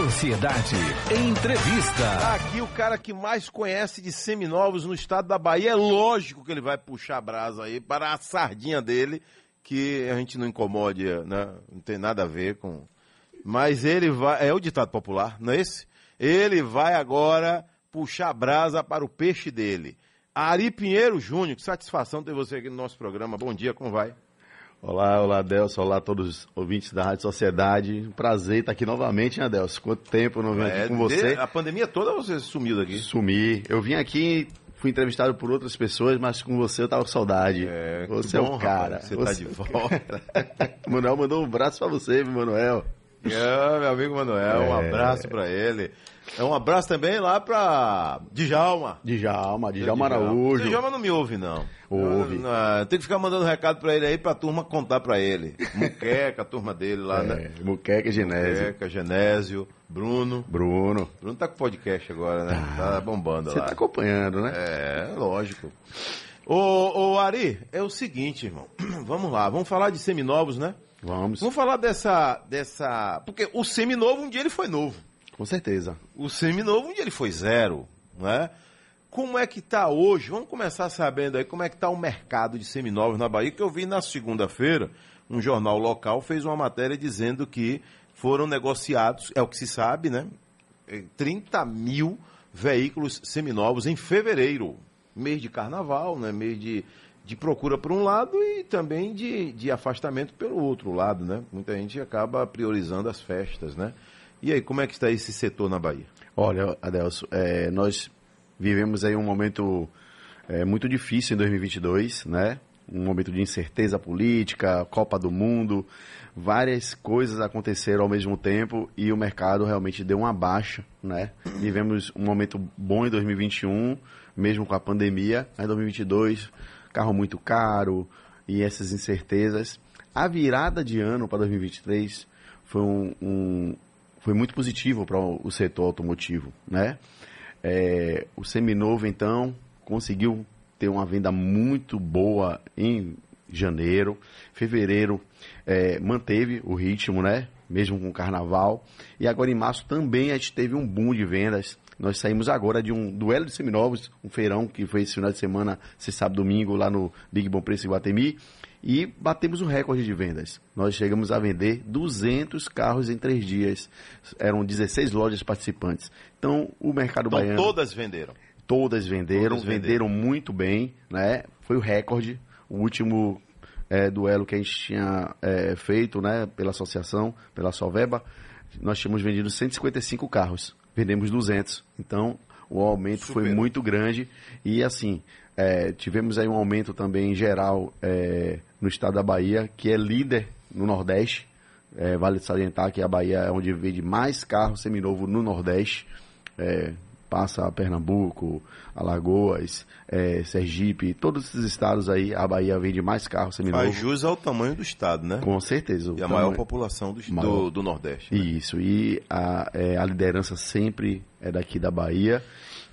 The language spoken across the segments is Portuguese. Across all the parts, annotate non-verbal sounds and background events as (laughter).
Sociedade Entrevista. Aqui o cara que mais conhece de seminovos no estado da Bahia, é lógico que ele vai puxar a brasa aí para a sardinha dele, que a gente não incomode, né? Não tem nada a ver com. Mas ele vai. É o ditado popular, não é esse? Ele vai agora puxar a brasa para o peixe dele. Ari Pinheiro Júnior, que satisfação ter você aqui no nosso programa. Bom dia, como vai? Olá, olá, Delcio. Olá a todos os ouvintes da Rádio Sociedade. Um prazer estar aqui novamente, né, Delcio? Quanto tempo não venho É, aqui com você? A pandemia toda você sumiu daqui. Sumi. Eu vim aqui, fui entrevistado por outras pessoas, mas com você eu tava com saudade. É, você é bom, o cara. rapaz, você tá de volta. (laughs) Manuel mandou um abraço pra você, Manuel. É, meu amigo Manuel, um É. abraço pra ele. É um abraço também lá pra Djalma. Djalma, Djalma Araújo. Djalma não me ouve, não. Ouve. Não, não, tem que ficar mandando recado pra ele aí, pra turma contar pra ele. Muqueca, a turma dele lá, né? É, Muqueca Genésio. Muqueca, Genésio, Bruno. Bruno. Bruno tá com podcast agora, né? Tá bombando Você lá. tá acompanhando, né? É, lógico. Ô, ô, Ari, é o seguinte, irmão. (clears throat) Vamos lá, vamos falar de seminovos, né? Vamos. Vamos falar dessa, dessa... Porque o seminovo, um dia ele foi novo. Com certeza. O seminovo, um dia ele foi zero, né? Como é que tá hoje? Vamos começar sabendo aí como é que tá o mercado de seminovos na Bahia, que eu vi na segunda-feira, um jornal local fez uma matéria dizendo que foram negociados, é o que se sabe, né? Eh, 30 mil veículos seminovos em fevereiro, mês de carnaval, né? Mês de, de procura por um lado e também de, de afastamento pelo outro lado, né? Muita gente acaba priorizando as festas, né? E aí, como é que está esse setor na Bahia? Olha, Adelso, é, nós vivemos aí um momento é, muito difícil em 2022, né? Um momento de incerteza política, Copa do Mundo, várias coisas aconteceram ao mesmo tempo e o mercado realmente deu uma baixa, né? (coughs) Vivemos um momento bom em 2021, mesmo com a pandemia, mas em 2022, carro muito caro e essas incertezas. A virada de ano para 2023 foi um- um, foi muito positivo para o setor automotivo, né? É, o seminovo então conseguiu ter uma venda muito boa em janeiro, fevereiro é, manteve o ritmo, né? Mesmo com o carnaval e agora em março também a gente teve um boom de vendas. Nós saímos agora de um duelo de seminovos, um feirão que foi esse final de semana, se sábado, domingo lá no Big Bom Preço em Guatemi e batemos o recorde de vendas. Nós chegamos a vender 200 carros em três dias. Eram 16 lojas participantes. Então, o mercado Então, baiano... todas venderam. Todas venderam, Todas venderam. venderam muito bem, né? Foi o recorde. O último é, duelo que a gente tinha é, feito, né? Pela associação, pela Solveba, nós tínhamos vendido 155 carros. Vendemos 200. Então, o aumento foi Superou. muito grande. E, assim, é, tivemos aí um aumento também em geral é, no estado da Bahia, que é líder no Nordeste. É, vale salientar que a Bahia é onde vende mais carro seminovo no Nordeste. Passa Pernambuco, Alagoas, é, Sergipe, todos esses estados aí, a Bahia vende mais carro seminovo. Faz jus ao tamanho do estado, né? Com certeza. E a maior população do, Maior. do, do Nordeste. né? Isso, e a, é, a liderança sempre é daqui da Bahia.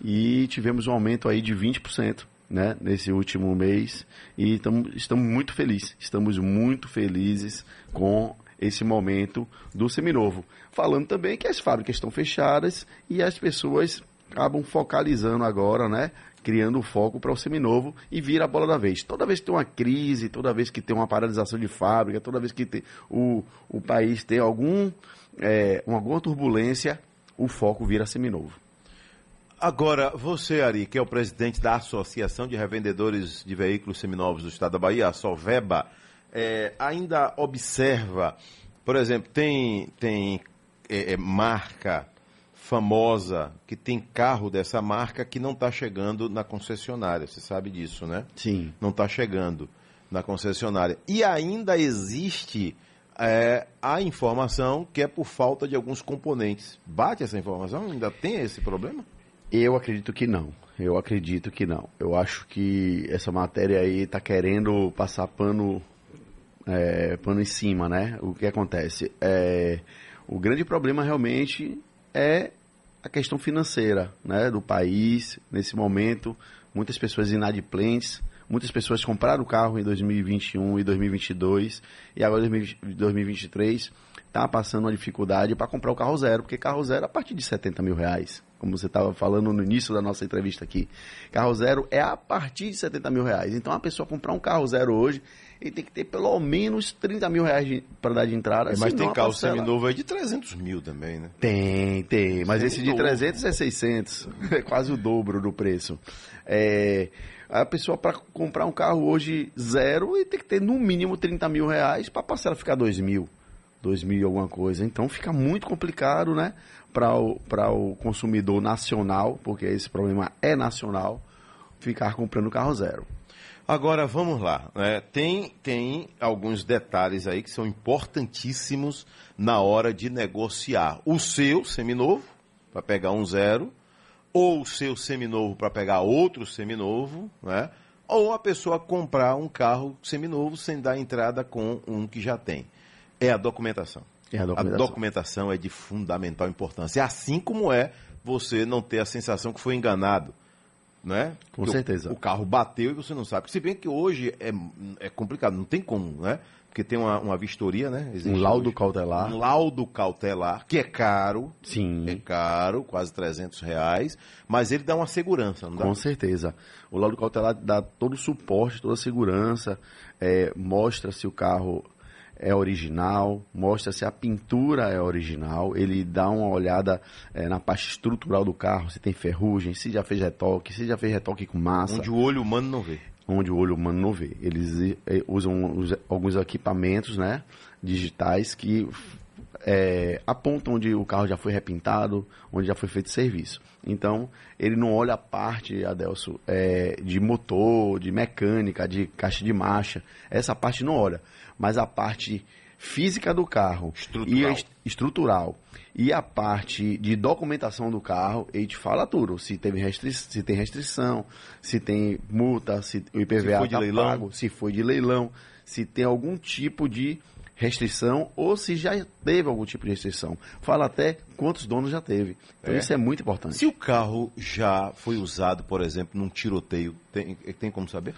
E tivemos um aumento aí de 20%. Né, nesse último mês e tamo, estamos muito felizes, estamos muito felizes com esse momento do seminovo. Falando também que as fábricas estão fechadas e as pessoas acabam focalizando agora, né, criando foco para o seminovo e vira a bola da vez. Toda vez que tem uma crise, toda vez que tem uma paralisação de fábrica, toda vez que tem, o, o país tem algum, é, uma- alguma turbulência, o foco vira seminovo. Agora, você, Ari, que é o presidente da Associação de Revendedores de Veículos Seminovos do Estado da Bahia, a Solveba, é, ainda observa, por exemplo, tem, tem é, é, marca famosa que tem carro dessa marca que não está chegando na concessionária. Você sabe disso, né? Sim. não está chegando na concessionária. E ainda existe é, a informação que é por falta de alguns componentes. Bate essa informação? Ainda tem esse problema? Eu acredito que não. Eu acredito que não. Eu acho que essa matéria aí está querendo passar pano, é, pano em cima, né? O que acontece? É, o grande problema realmente é a questão financeira né, do país nesse momento. Muitas pessoas inadimplentes, Muitas pessoas compraram o carro em 2021 e 2022 e agora em 2023 está passando uma dificuldade para comprar o carro zero, porque carro zero é a partir de 70 mil reais, como você estava falando no início da nossa entrevista aqui. Carro zero é a partir de 70 mil reais. Então a pessoa comprar um carro zero hoje, ele tem que ter pelo menos 30 mil reais para dar de entrada. É, mas tem carro seminovo aí de 300 mil também, né? Tem, tem. Mas esse de 300 é 600. (laughs) É quase o dobro do preço. É, a pessoa para comprar um carro hoje zero, ele tem que ter no mínimo 30 mil reais para a parcela ficar 2 mil. 2 mil e alguma coisa. Então fica muito complicado, né? Para o, o consumidor nacional, porque esse problema é nacional, ficar comprando carro zero. Agora vamos lá. Né? Tem, tem alguns detalhes aí que são importantíssimos na hora de negociar. O seu seminovo, para pegar um zero, ou o seu seminovo para pegar outro seminovo, né? ou a pessoa comprar um carro seminovo sem dar entrada com um que já tem. É a documentação. É a documentação. A documentação é de fundamental importância. Assim como é você não ter a sensação que foi enganado. Né? Com certeza. O, o, carro bateu e você não sabe. Se bem que hoje é, é complicado, não tem como, né? Porque tem uma, uma vistoria, né? Existe um laudo hoje. cautelar. Um laudo cautelar, que é caro. Sim. É caro, quase 300 reais. Mas ele dá uma segurança, não dá? Com certeza. O laudo cautelar dá todo o suporte, toda a segurança. É, mostra se o carro é original, mostra se a pintura é original, ele dá uma olhada é, na parte estrutural do carro, se tem ferrugem, se já fez retoque, se já fez retoque com massa. Onde o olho humano não vê. Onde o olho humano não vê. Eles é, usam os, alguns equipamentos né, digitais que é, apontam onde o carro já foi repintado, onde já foi feito serviço. Então, ele não olha a parte, Adelso, é, de motor, de mecânica, de caixa de marcha. Essa parte não olha mas a parte física do carro estrutural. e estrutural e a parte de documentação do carro, ele te fala tudo. Se, teve restri se tem restrição, se tem multa, se o IPVA está pago, se foi de leilão, se tem algum tipo de restrição ou se já teve algum tipo de restrição. Fala até quantos donos já teve. Então é. isso é muito importante. Se o carro já foi usado, por exemplo, num tiroteio, tem, tem como saber?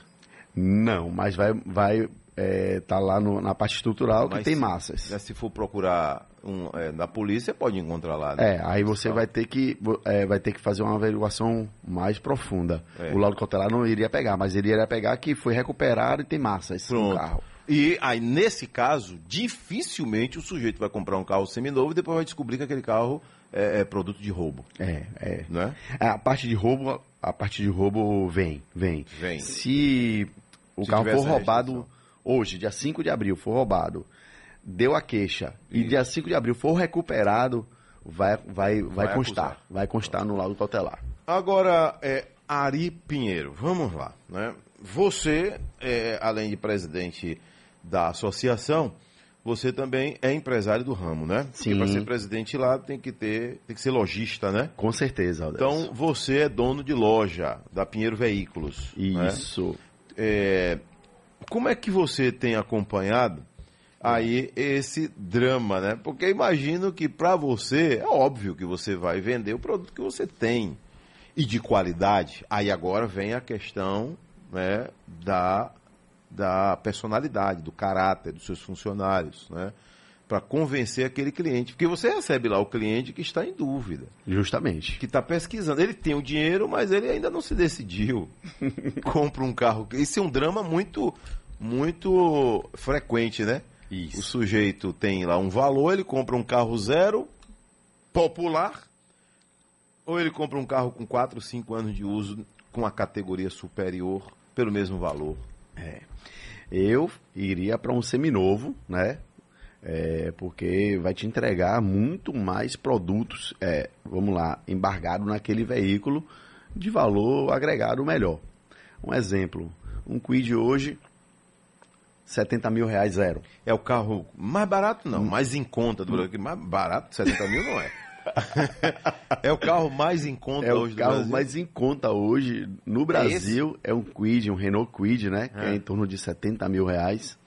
Não, mas vai, vai é, tá lá no, na parte estrutural Mas que tem se, massas. Né, se for procurar um, é, na polícia, pode encontrar lá. Né? É, aí você vai ter, que, é, vai ter que fazer uma averiguação mais profunda. É. O laudo cautelar não iria pegar, mas ele iria pegar que foi recuperado e tem massas Pronto. no carro. E aí, nesse caso, dificilmente o sujeito vai comprar um carro seminovo e depois vai descobrir que aquele carro é, é produto de roubo. É, é. Né? A parte de roubo, a parte de roubo vem, vem. Vem. Se o Se carro for roubado hoje, dia 5 de abril, for roubado, deu a queixa e, e dia 5 de abril for recuperado, vai, vai, vai, vai constar. Acusar. Vai constar no laudo cautelar. Agora, é, Ari Pinheiro, vamos lá. Né? Você, é, além de presidente da associação, você também é empresário do ramo, né? Sim. para ser presidente lá tem que ter, tem que ser lojista, né? Com certeza, Aldes. Então você é dono de loja da Pinheiro Veículos. Né? Isso. Né? É, como é que você tem acompanhado aí esse drama, né? Porque imagino que para você é óbvio que você vai vender o produto que você tem e de qualidade. Aí agora vem a questão né, da, da personalidade, do caráter dos seus funcionários, né? Para convencer aquele cliente. Porque você recebe lá o cliente que está em dúvida. Justamente. Que está pesquisando. Ele tem o dinheiro, mas ele ainda não se decidiu. (laughs) Compra um carro. Isso é um drama muito muito frequente, né? Isso. O sujeito tem lá um valor, ele compra um carro zero, popular, ou ele compra um carro com 4, 5 anos de uso, com a categoria superior, pelo mesmo valor. É. Eu iria para um seminovo, né? É, porque vai te entregar muito mais produtos, é, vamos lá, embargado naquele veículo de valor agregado melhor. Um exemplo, um Quid hoje 70 mil reais zero. É o carro mais barato, não, mais em conta do Brasil. Mais barato, 70 mil não é. (laughs) (laughs) é o carro mais em conta é hoje. É o carro mais em conta hoje no Brasil. É, é um Quid, um Renault Quid, né? É. Que é em torno de 70 mil reais.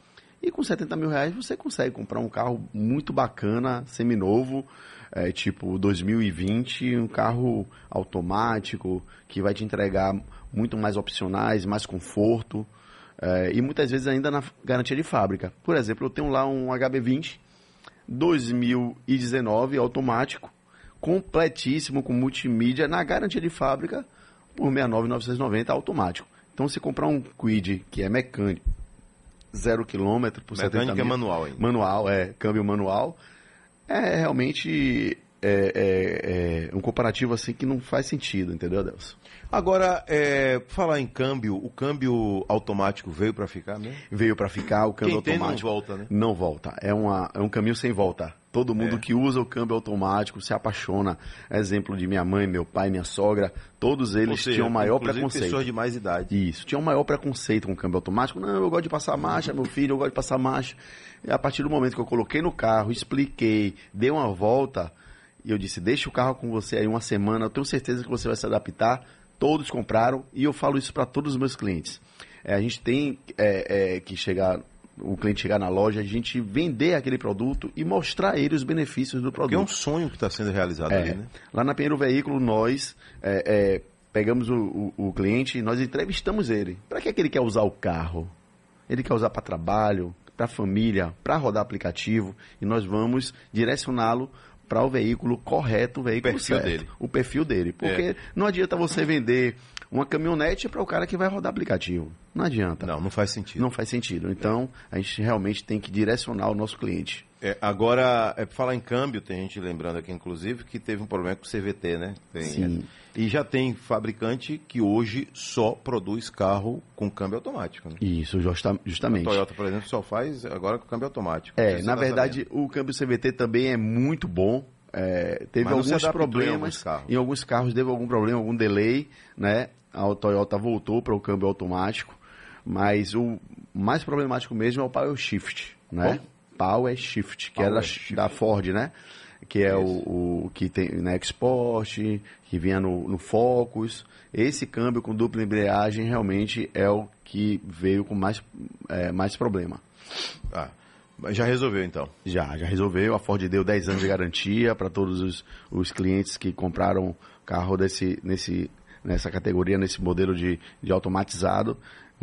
E com 70 mil reais você consegue comprar um carro muito bacana, seminovo, é, tipo 2020, um carro automático que vai te entregar muito mais opcionais, mais conforto é, e muitas vezes ainda na garantia de fábrica. Por exemplo, eu tenho lá um HB20 2019 automático, completíssimo com multimídia na garantia de fábrica por 69,990 automático. Então, se comprar um Quid que é mecânico, zero quilômetro por Mecânica 70 é mil, manual ainda. manual, é, câmbio manual, é realmente é, é, é um comparativo assim que não faz sentido, entendeu, Adelson? Agora, é, falar em câmbio, o câmbio automático veio para ficar mesmo? Veio para ficar o câmbio Quem tem não automático. volta, né? Não volta. É, uma, é um caminho sem volta. Todo mundo É. que usa o câmbio automático se apaixona. Exemplo de minha mãe, meu pai, minha sogra, todos eles seja, tinham maior preconceito. pessoas de mais idade. Isso, tinha um maior preconceito com o câmbio automático. Não, eu gosto de passar marcha, meu filho, eu gosto de passar marcha. E a partir do momento que eu coloquei no carro, expliquei, dei uma volta, e eu disse, deixa o carro com você aí uma semana, eu tenho certeza que você vai se adaptar. Todos compraram, e eu falo isso para todos os meus clientes. É, a gente tem é, é, que chegar, o cliente chegar na loja, a gente vender aquele produto e mostrar a ele os benefícios do produto. Porque é um sonho que está sendo realizado É, ali, né? Lá na Pinheiro Veículo, nós é, é, pegamos o, o- o cliente e nós entrevistamos ele. Para que, que ele quer usar o carro? Ele quer usar para trabalho, para família, para rodar aplicativo e nós vamos direcioná-lo para o veículo correto, o veículo perfil certo, dele. o perfil dele. Porque não adianta você vender uma caminhonete para o cara que vai rodar aplicativo. Não adianta. Não, não faz sentido. Não faz sentido. Então, a gente realmente tem que direcionar o nosso cliente. É, agora, é, pra falar em câmbio, tem gente lembrando aqui, inclusive, que teve um problema com o CVT, né? Tem, Sim. é, e já tem fabricante que hoje só produz carro com câmbio automático. Né? Isso, justa- A justamente. Toyota, por exemplo, só faz agora com câmbio automático. É, na verdade, o câmbio CVT também é muito bom. É, teve Mas alguns adaptou em problemas. alguns. Em alguns carros teve algum problema, algum delay, né? A Toyota voltou para o câmbio automático. Mas o mais problemático mesmo é o Power Shift, né? Power Shift, que Power era da, Shift. da Ford, né? Que é o, o que tem na Export, que vinha no, no Focus. Esse câmbio com dupla embreagem realmente é o que veio com mais, é, mais problema. Ah, já resolveu então. Já, já resolveu. A Ford deu 10 anos de garantia para todos os, os clientes que compraram carro desse, nesse, nessa categoria, nesse modelo de, de automatizado.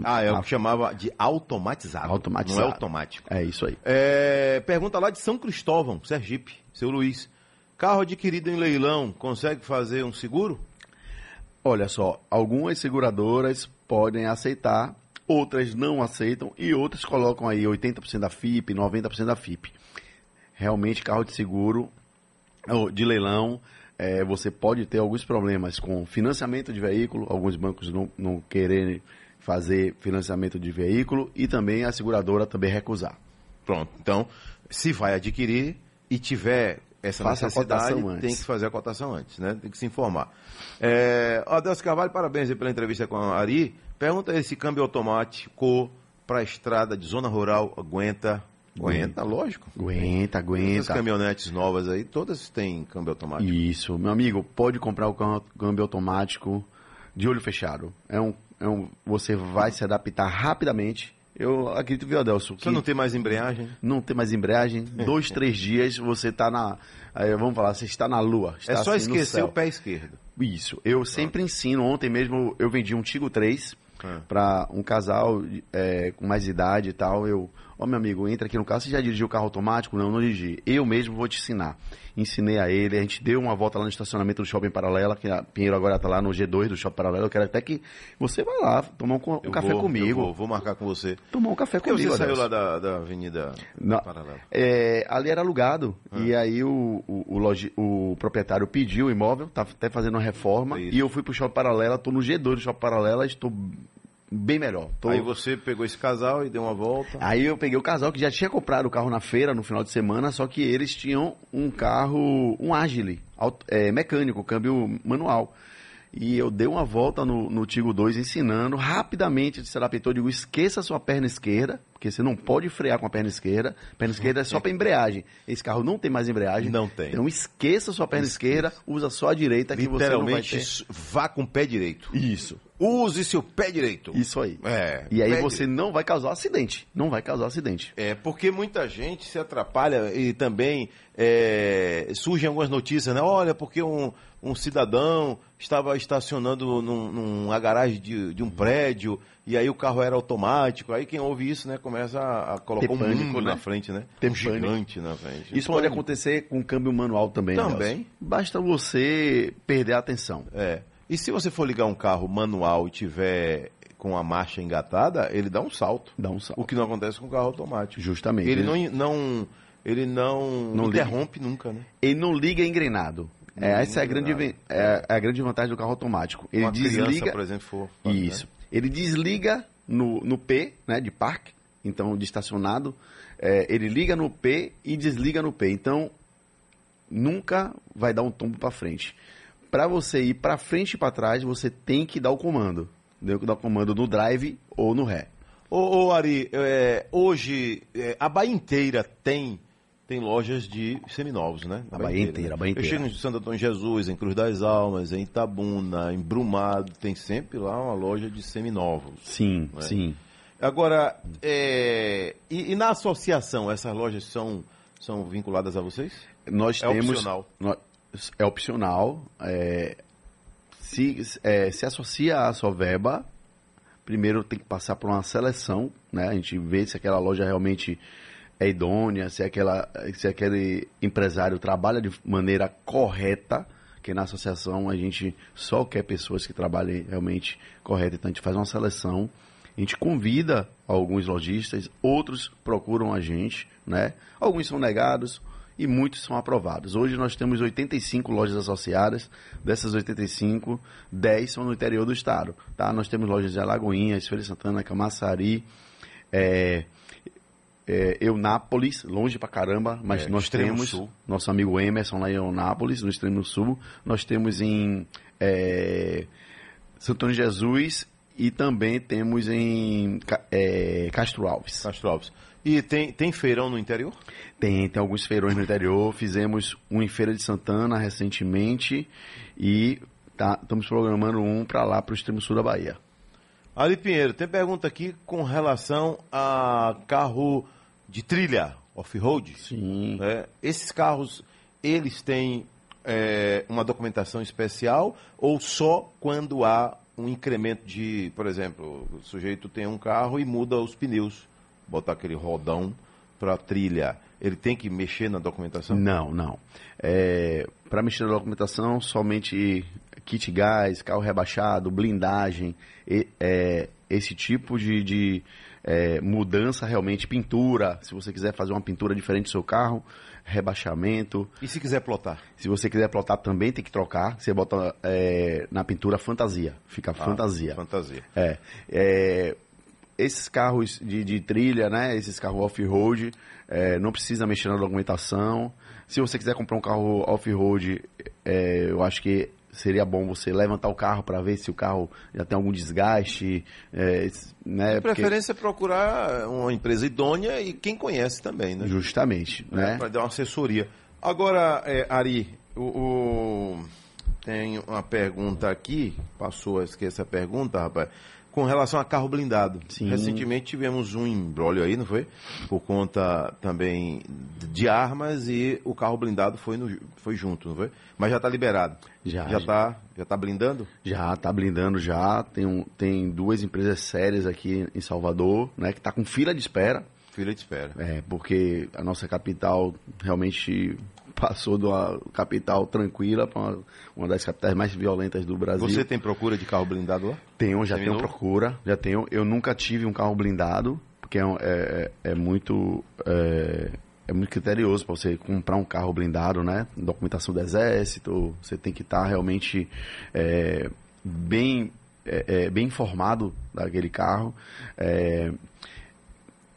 Ah, é o que chamava de automatizado. Automatizado. Não é automático. É isso aí. É, pergunta lá de São Cristóvão, Sergipe, seu Luiz. Carro adquirido em leilão, consegue fazer um seguro? Olha só, algumas seguradoras podem aceitar, outras não aceitam e outras colocam aí 80% da FIP, 90% da FIP. Realmente, carro de seguro, de leilão, é, você pode ter alguns problemas com financiamento de veículo, alguns bancos não, não quererem fazer financiamento de veículo e também a seguradora também recusar. Pronto. Então, se vai adquirir e tiver essa Faça necessidade, tem que fazer a cotação antes, né? Tem que se informar. É, Adelso Carvalho, parabéns pela entrevista com a Ari. Pergunta aí se câmbio automático para a estrada de zona rural aguenta. Aguenta, lógico. Aguenta, Essas aguenta. caminhonetes novas aí, todas têm câmbio automático. Isso, meu amigo, pode comprar o câmbio automático de olho fechado. É um, é um, você vai se adaptar rapidamente. Eu acredito, viu, Adelso, que Você não tem mais embreagem? não tem mais embreagem. (laughs) Dois, três dias você está na. vamos falar, você está na lua. É está só assim, esquecer o pé esquerdo. Isso. Eu sempre ensino. Ontem mesmo eu vendi um Tigo 3 Ah. para um casal é, com mais idade e tal. Eu, ó, meu amigo, entra aqui no carro. Você já dirigiu o carro automático? Não, não dirigi. Eu mesmo vou te ensinar. Ensinei a ele. A gente deu uma volta lá no estacionamento do Shopping Paralela, que a Pinheiro agora está lá no G2 do Shopping Paralela. Eu quero até que você vá lá tomar um, um café vou, comigo. eu Vou, vou marcar com você. Tomar um café comigo. você saiu lá da, da Avenida Não. Paralela? É, ali era alugado. Ah. E aí o, o, o, logi- o proprietário pediu o imóvel, tá até fazendo uma reforma. Isso. E eu fui pro Shopping Paralela, tô no G2 do Shopping Paralela, estou bem melhor. Tô- Aí você pegou esse casal e deu uma volta. Aí eu peguei o casal que já tinha comprado o carro na feira no final de semana, só que eles tinham um carro, um Agile, é, mecânico, câmbio manual. E eu dei uma volta no, no Tigo 2 ensinando rapidamente, se adaptou, eu digo, esqueça a sua perna esquerda, porque você não pode frear com a perna esquerda. Perna esquerda é só para embreagem. Esse carro não tem mais embreagem. Não tem. Então esqueça a sua perna esquerda, usa só a direita que você não vai Literalmente, ter. vá com o pé direito. Isso. Use seu pé direito. Isso aí. É. E aí você direito. não vai causar acidente. Não vai causar acidente. É, porque muita gente se atrapalha e também é, surgem algumas notícias, né? Olha, porque um, um cidadão estava estacionando num, numa garagem de, de um prédio e aí o carro era automático. Aí quem ouve isso, né, começa a, a colocar Ter um pânico, mundo né? na frente, né? Ter um pânico. gigante na frente. Isso Então, pode acontecer com câmbio manual também. né, Também. Nelson? Basta você perder a atenção. É. E se você for ligar um carro manual e tiver com a marcha engatada, ele dá um salto. Dá um salto. O que não acontece com o carro automático. Justamente. Ele não, não, ele não, Não liga. interrompe nunca, né? Ele não liga engrenado. Não É, liga essa é a, grande, ven- é a grande vantagem do carro automático. Ele Uma criança, desliga. por exemplo, for. fazer, né? Isso. Ele desliga no, no P, né, de parque, então de estacionado. É, ele liga no P e desliga no P. Então, nunca vai dar um tombo para frente. Para você ir para frente e para trás, você tem que dar o comando. Tem que dar o comando no drive ou no ré. Ô, ô Ari, é, hoje é, a Bahia inteira tem tem lojas de seminovos, né? A Bahia inteira, né? a Bahia Eu inteira. chego em Santo Antônio Jesus, em Cruz das Almas, em Itabuna, em Brumado, tem sempre lá uma loja de seminovos. Sim, É. sim. Agora, é, e, e na associação, essas lojas são, são vinculadas a vocês? Nós É temos. opcional. nó- é opcional. é, se, é, se associa à Soveba, primeiro tem que passar por uma seleção, né? A gente vê se aquela loja realmente é idônea, se, aquela, se aquele empresário trabalha de maneira correta, que na associação a gente só quer pessoas que trabalhem realmente correto, então a gente faz uma seleção, a gente convida alguns lojistas, outros procuram a gente, né? Alguns são negados e muitos são aprovados. Hoje nós temos 85 lojas associadas, dessas 85, 10 são no interior do estado, tá? Nós temos lojas de Alagoinhas, Feira de Santana, Camaçari, é, é, Eunápolis, longe pra caramba, mas É, nós temos sul. nosso amigo Emerson lá em Eunápolis, no extremo sul. Nós temos em é, Santo Jesus e também temos em é, Castro Alves. Castro Alves. E tem, tem feirão no interior? Tem, tem alguns feirões no interior. Fizemos um em Feira de Santana recentemente e tá- estamos programando um para lá, para o extremo sul da Bahia. Ali Pinheiro, tem pergunta aqui com relação a carro de trilha, off-road. Sim. né? Esses carros, eles têm é, uma documentação especial ou só quando há um incremento de, por exemplo, o sujeito tem um carro e muda os pneus, botar aquele rodão para trilha, ele tem que mexer na documentação? Não, não. para mexer na documentação, somente kit gás, carro rebaixado, blindagem, e- é, esse tipo de, de, é, mudança realmente, pintura, se você quiser fazer uma pintura diferente do seu carro, rebaixamento. E se quiser plotar? Se você quiser plotar também tem que trocar, você bota é, na pintura fantasia, fica fantasia. Ah, Fantasia. É, é, esses carros de, de trilha, né? Esses carros off-road, é, não precisa mexer na documentação. Se você quiser comprar um carro off-road, é, eu acho que seria bom você levantar o carro para ver se o carro já tem algum desgaste, é, né? De porque- preferência é procurar uma empresa idônea e quem conhece também, né? Justamente, né? Para dar uma assessoria. Agora, é, Ari, o, o- tem uma pergunta aqui, passou a esquecer a pergunta, rapaz, com relação a carro blindado. Sim. Recentemente tivemos um embrólio aí, não foi? Por conta também de armas e o carro blindado foi, no- foi junto, não foi? Mas já está liberado. Já, Já está já tá blindando? Já tá blindando já, tem, um, tem duas empresas sérias aqui em Salvador, né? Que tá com fila de espera. Fila de espera. É, porque a nossa capital realmente passou de uma capital tranquila para uma, uma das capitais mais violentas do Brasil. Você tem procura de carro blindado lá? Tenho, já Terminou? tenho procura, já tenho. Eu nunca tive um carro blindado, porque é, um- é, é muito é, é muito criterioso para você comprar um carro blindado, né? Documentação do exército, você tem que estar realmente é, bem é, é, bem informado daquele carro.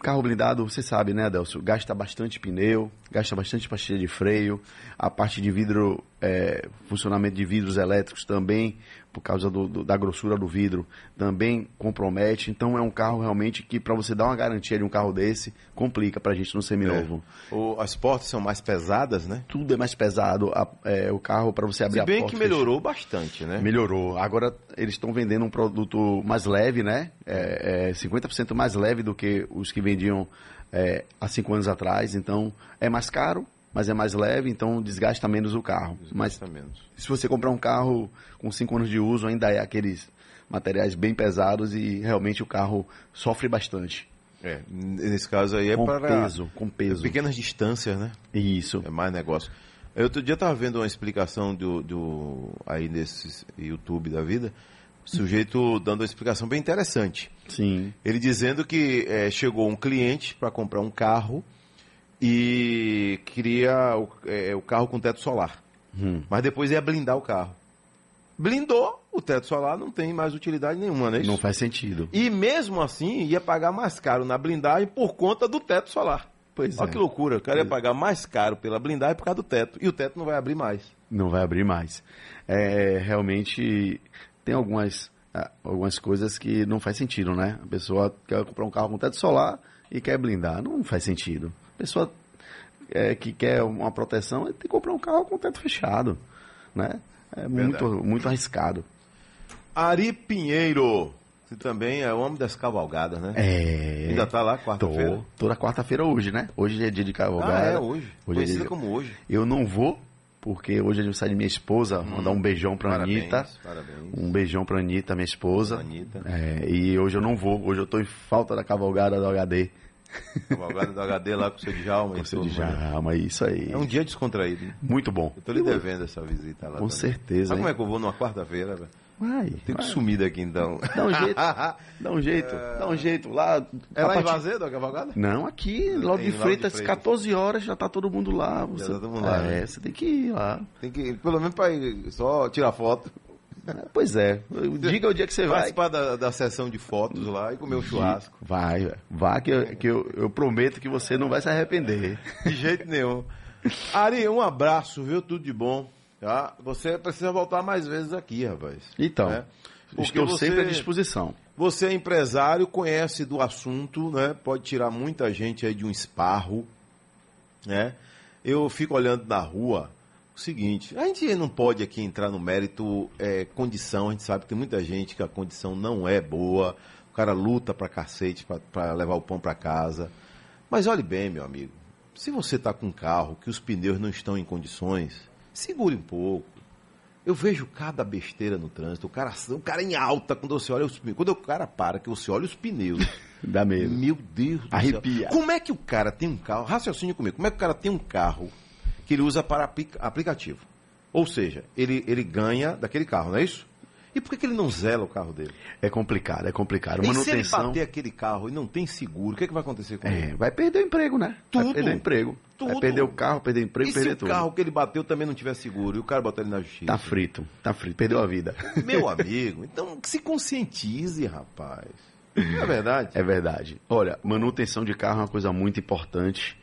Carro blindado, você sabe, né, Adelcio? Gasta bastante pneu, gasta bastante pastilha de freio, a parte de vidro é, funcionamento de vidros elétricos também, por causa do, do, da grossura do vidro, também compromete. Então é um carro realmente que, para você dar uma garantia de um carro desse, complica para a gente no seminovo. É. O, as portas são mais pesadas, né? Tudo é mais pesado. A, é, o carro, para você abrir Se bem a porta. que melhorou bastante, né? Melhorou. Agora eles estão vendendo um produto mais leve, né? É, é 50% mais leve do que os que vendiam é, há cinco anos atrás. Então é mais caro, mas é mais leve, então desgasta menos o carro. Desgasta mas menos. se você comprar um carro com 5 anos de uso, ainda é aqueles materiais bem pesados e realmente o carro sofre bastante. É, nesse caso aí é com para peso, com peso. pequenas distâncias, né? Isso. É mais negócio. Eu outro dia estava vendo uma explicação do, do aí nesse YouTube da vida, sujeito dando uma explicação bem interessante. Sim. Ele dizendo que é, chegou um cliente para comprar um carro e queria o, é, o carro com teto solar. Hum. Mas depois ia blindar o carro. Blindou, o teto solar não tem mais utilidade nenhuma, né? Não faz sentido. E mesmo assim ia pagar mais caro na blindagem por conta do teto solar. Pois Olha é. que loucura, o cara ia pagar mais caro pela blindagem por causa do teto. E o teto não vai abrir mais. Não vai abrir mais. É, realmente tem algumas, ah, algumas coisas que não faz sentido, né? A pessoa quer comprar um carro com teto solar e quer blindar. Não faz sentido. Pessoa é, que quer uma proteção tem que comprar um carro com teto fechado, né? É muito, muito arriscado. Ari Pinheiro, que também é o homem das cavalgadas, né? É. Ainda tá lá Tô, quarta-feira? toda quarta-feira hoje, né? Hoje é dia de cavalgada. Ah, é hoje. Hoje é dia de- como hoje. Eu não vou, porque hoje é aniversário de minha esposa. Mandar um beijão pra Parabéns, Anitta. parabéns. Um beijão pra Anitta, minha esposa. Anitta. É, e hoje eu não vou. Hoje eu tô em falta da cavalgada do HD. Cavalgada do HD lá com o seu Djalma. Com seu todo mundo. Djalma, isso aí. É um dia descontraído. né? Muito bom. Eu tô lhe devendo essa visita lá. Com também. certeza, Sabe como hein? é que eu vou numa quarta-feira, velho? Vai. Tenho que sumir daqui então. Dá um jeito. (laughs) Dá um jeito. Dá um jeito. Lá. É lá em partir- Vazedo a cavalgada? Não, aqui, logo tem de Freitas, Freitas. 14 horas já tá todo mundo lá. Você... tá todo mundo lá, É, né? você tem que ir lá. Tem que, pelo menos pra ir só tirar foto. É, Pois é. Diga o dia que você vai. Participar da, da sessão de fotos lá e comer o churrasco. Vai, vá que, eu, que eu, eu prometo que você não vai se arrepender. De jeito nenhum. Ari, um abraço, viu? Tudo de bom. Tá? Você precisa voltar mais vezes aqui, rapaz. Então, né? Estou você- sempre à disposição. Você é empresário, conhece do assunto, né? Pode tirar muita gente aí de um esparro, né? Eu fico olhando na rua seguinte, a gente não pode aqui entrar no mérito é, condição, a gente sabe que tem muita gente que a condição não é boa, o cara luta pra cacete pra- pra levar o pão pra casa. Mas olhe bem, meu amigo, se você tá com um carro que os pneus não estão em condições, segure um pouco. Eu vejo cada besteira no trânsito. O cara, o cara em alta, quando você olha os pneus. Quando o cara para, que você olha os pneus. (laughs) Dá medo. Meu Deus do Arrepia. céu. Como é que o cara tem um carro? Raciocínio comigo. Como é que o cara tem um carro que ele usa para aplica- aplicativo? Ou seja, ele, ele ganha daquele carro, não é isso? E por que, que ele não zela o carro dele? É complicado, é complicado. E se ele Manutenção. bater aquele carro e não tem seguro, o que, é que vai acontecer com ele? É, vai perder o emprego, né? Tudo. Vai perder o emprego. Tudo. Vai perder o carro, perder o emprego, E se perder o tudo. carro que ele bateu também não tiver seguro e o cara botar ele na justiça? Tá frito, tá frito. Perdeu a vida. Meu (laughs) amigo, então se conscientize, rapaz. Não é verdade? É verdade. Olha, manutenção de carro é uma coisa muito importante.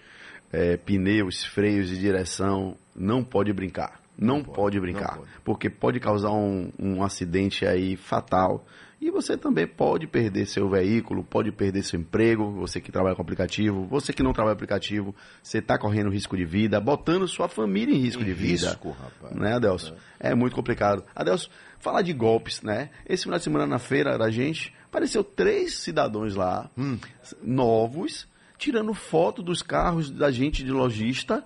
É, pneus, freios e direção, não pode brincar. Não, pode, pode, não brincar. pode. Porque pode causar um, um acidente aí fatal. E você também pode perder seu veículo, pode perder seu emprego, você que trabalha com aplicativo, você que não trabalha com aplicativo, você está correndo risco de vida, botando sua família em risco Em de vida. risco, rapaz. Né, Adelso? É. muito complicado. Adelso, falar de golpes, né? Esse final de semana na feira da gente, apareceu três cidadãos lá, Hum. novos, tirando foto dos carros da gente de lojista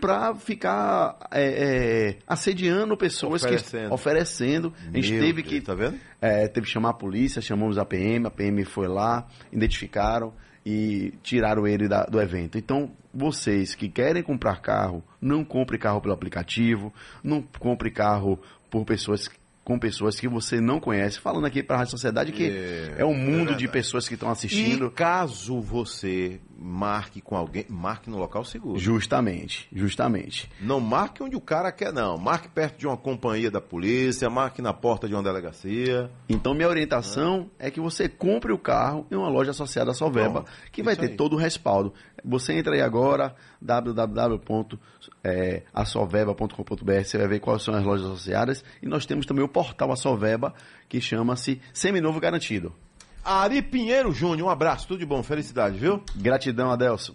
pra ficar é, é, assediando pessoas Oferecendo. que oferecendo. A gente Meu teve Deus, que Tá vendo? é, teve que chamar a polícia, chamamos a PM, a PM foi lá, identificaram e tiraram ele da- do evento. Então, vocês que querem comprar carro, não compre carro pelo aplicativo, não compre carro por pessoas com pessoas que você não conhece. Falando aqui para a Rádio Sociedade que É, é, um mundo é de pessoas que estão E assistindo. caso você marque com alguém, marque no local seguro. Justamente, justamente. Não marque onde o cara quer, não. Marque perto de uma companhia da polícia, marque na porta de uma delegacia. Então, minha orientação é que você compre o carro em uma loja associada à Solveba, que vai ter aí. todo o respaldo. Você entra aí agora, www.assolveba.com.br, você vai ver quais são as lojas associadas. E nós temos também o portal Assolveba, que chama-se Seminovo Garantido. Ari Pinheiro Júnior, um abraço, tudo de bom, felicidade, viu? Gratidão, Adelson.